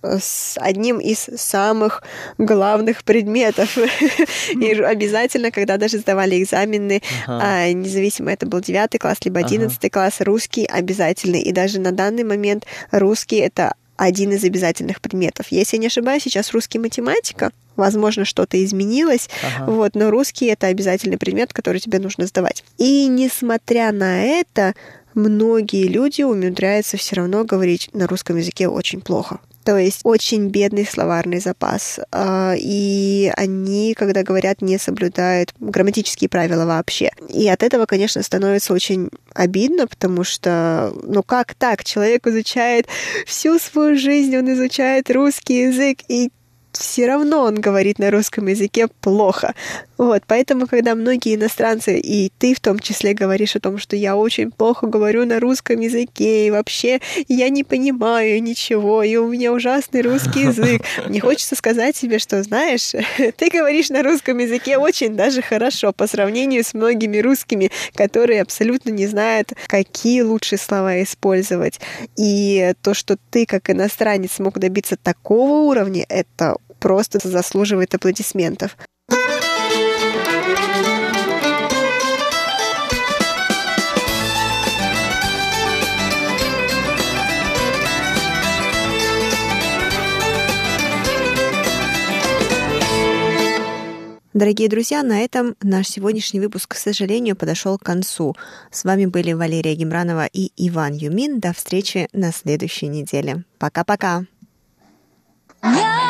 S4: с одним из самых главных предметов. И обязательно, когда даже сдавали экзамены, ага. независимо это был девятый класс, либо одиннадцатый ага. класс, русский обязательный. И даже на данный момент русский это один из обязательных предметов. Если я не ошибаюсь, сейчас русский математика, возможно, что-то изменилось, ага. вот, но русский это обязательный предмет, который тебе нужно сдавать. И несмотря на это, многие люди умудряются все равно говорить на русском языке очень плохо. То есть очень бедный словарный запас. А, и они, когда говорят, не соблюдают грамматические правила вообще. И от этого, конечно, становится очень обидно, потому что, ну как так? Человек изучает всю свою жизнь, он изучает русский язык, и все равно он говорит на русском языке плохо. Вот, поэтому, когда многие иностранцы, и ты в том числе говоришь о том, что я очень плохо говорю на русском языке, и вообще я не понимаю ничего, и у меня ужасный русский язык, мне хочется сказать себе, что, знаешь, ты говоришь на русском языке очень даже хорошо по сравнению с многими русскими, которые абсолютно не знают, какие лучшие слова использовать. И то, что ты как иностранец смог добиться такого уровня, это просто заслуживает аплодисментов.
S6: Дорогие друзья, на этом наш сегодняшний выпуск, к сожалению, подошел к концу. С вами были Валерия Гемранова и Иван Юмин. До встречи на следующей неделе. Пока-пока. Yeah!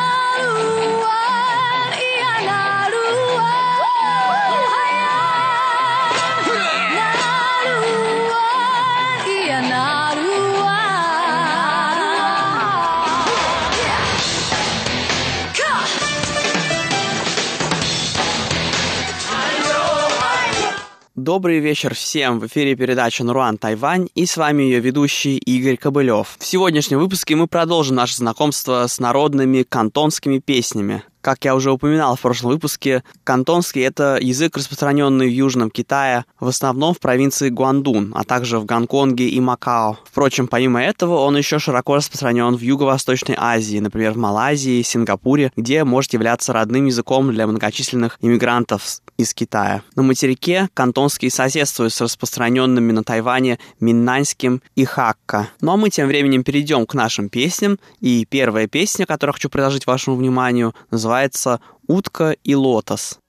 S7: Добрый вечер всем! В эфире передача «Наруан Тайвань» и с вами ее ведущий Игорь Кобылев. В сегодняшнем выпуске мы продолжим наше знакомство с народными кантонскими песнями. Как я уже упоминал в прошлом выпуске, кантонский — это язык, распространенный в Южном Китае, в основном в провинции Гуандун, а также в Гонконге и Макао. Впрочем, помимо этого, он еще широко распространен в Юго-Восточной Азии, например, в Малайзии, Сингапуре, где может являться родным языком для многочисленных иммигрантов из Китая. На материке кантонский соседствует с распространенными на Тайване миннаньским и хакка. Ну а мы тем временем перейдем к нашим песням, и первая песня, которую хочу предложить вашему вниманию, называется называется «Утка и лотос».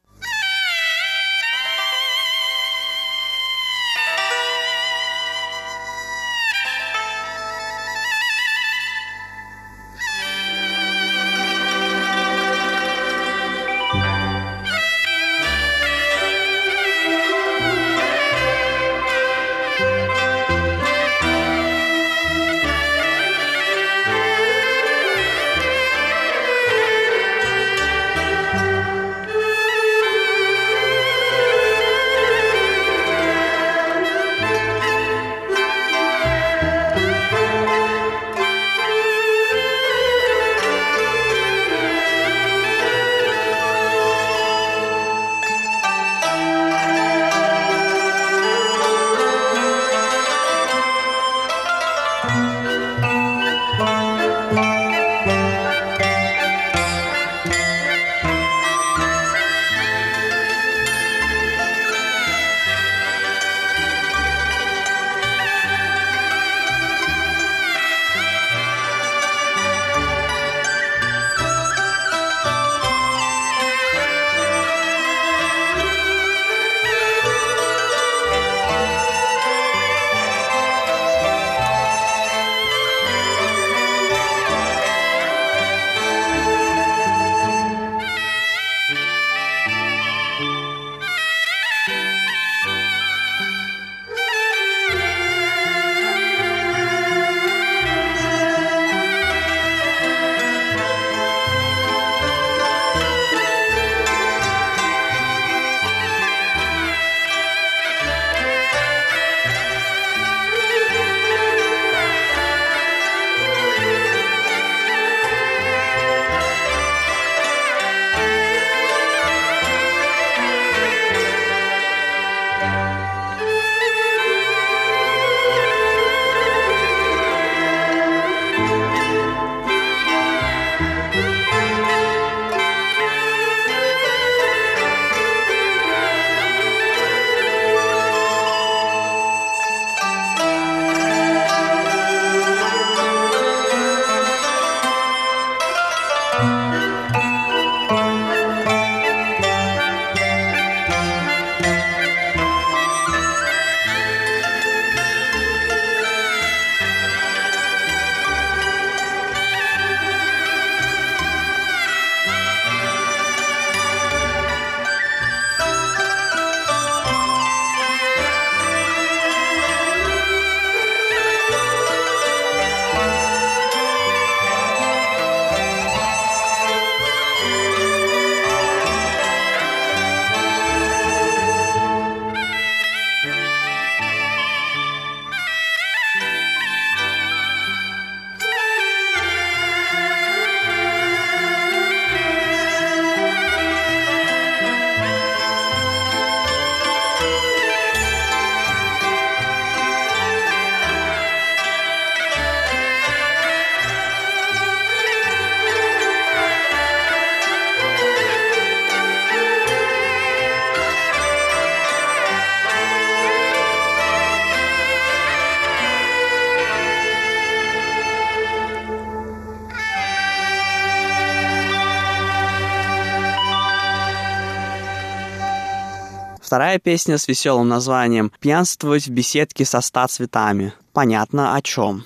S7: Вторая песня с веселым названием «Пьянствовать в беседке со ста цветами». Понятно о чем.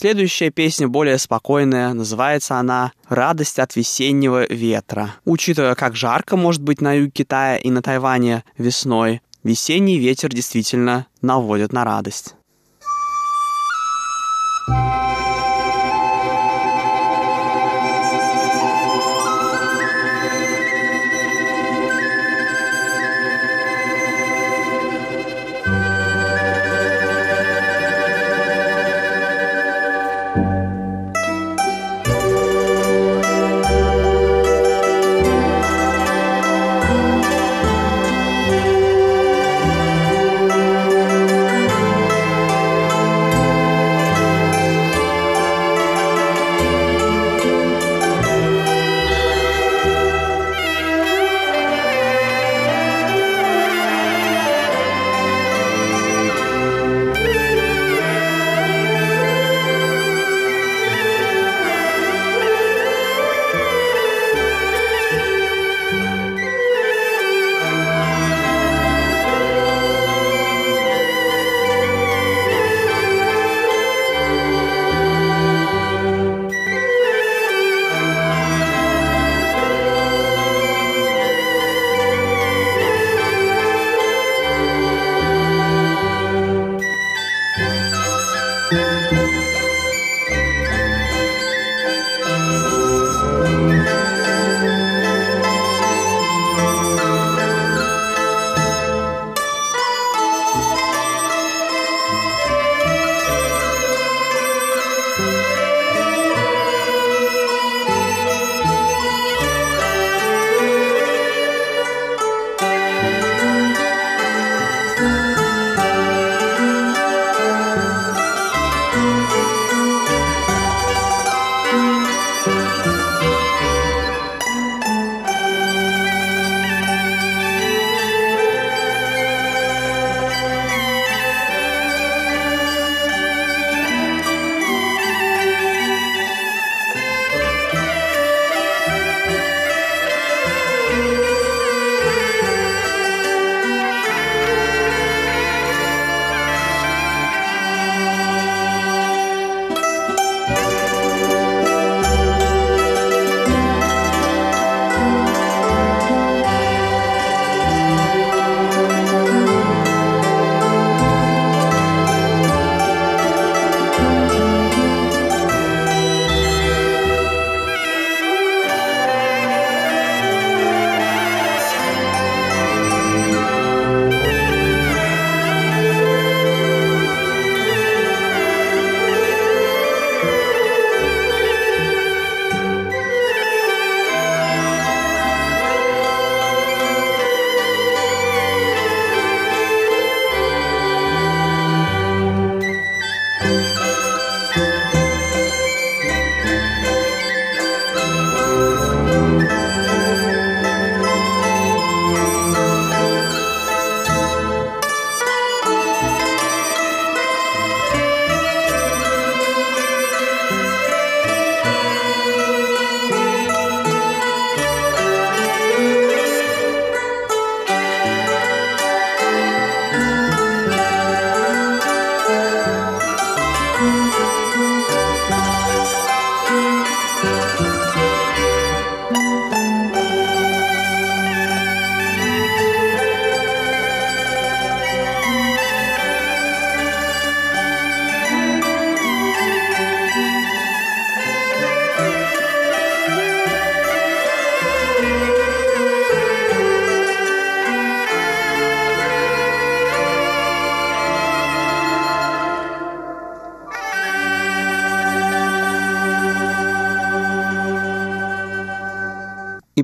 S7: Следующая песня более спокойная, называется она «Радость от весеннего ветра». Учитывая, как жарко может быть на юге Китая и на Тайване весной, весенний ветер действительно наводит на радость.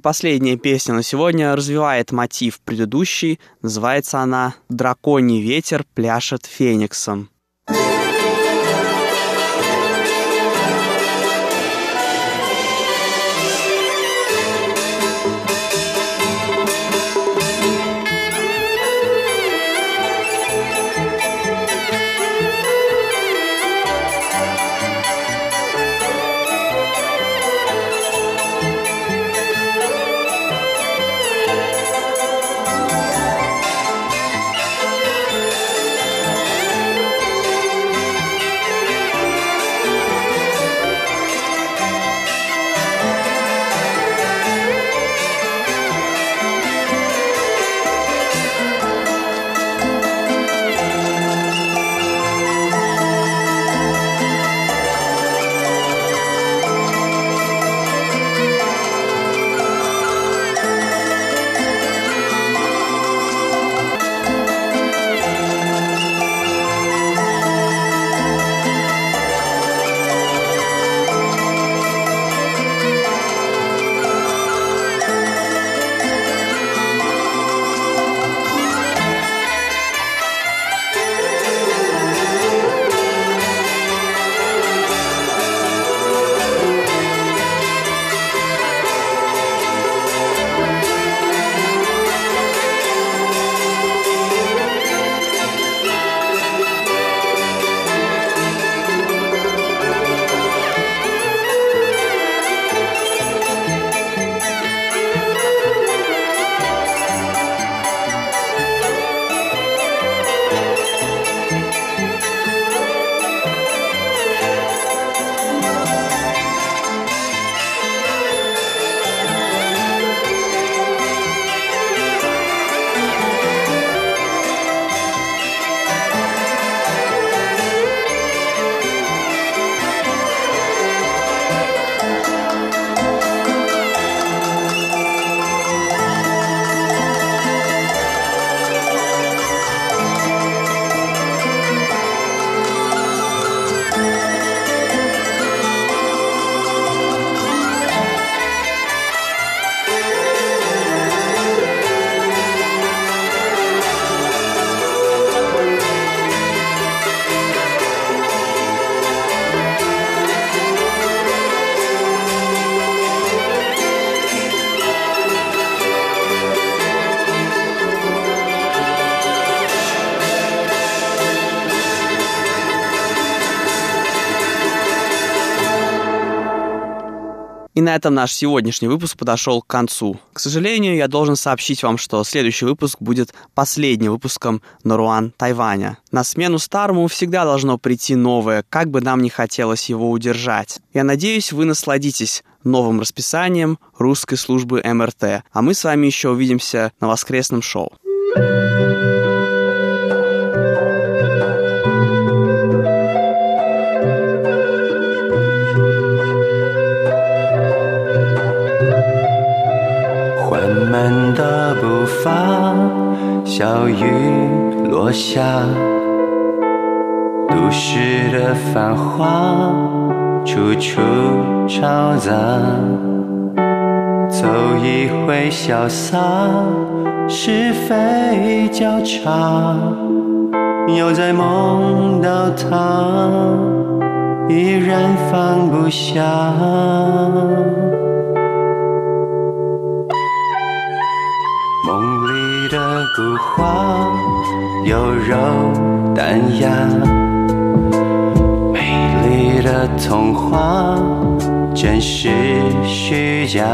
S7: Последняя песня на сегодня развивает мотив предыдущей. Называется она «Драконий ветер пляшет фениксом». На этом наш сегодняшний выпуск подошел к концу. К сожалению, я должен сообщить вам, что следующий выпуск будет последним выпуском Наруан Тайваня. На смену старому всегда должно прийти новое, как бы нам не хотелось его удержать. Я надеюсь, вы насладитесь новым расписанием русской службы МРТ. А мы с вами еще увидимся на воскресном шоу. 小雨落下，都市的繁华处处嘈杂，走一回潇洒，是非交叉，又在梦到他，依然放不下。的古话，有柔淡雅，美丽的童话，真实虚假。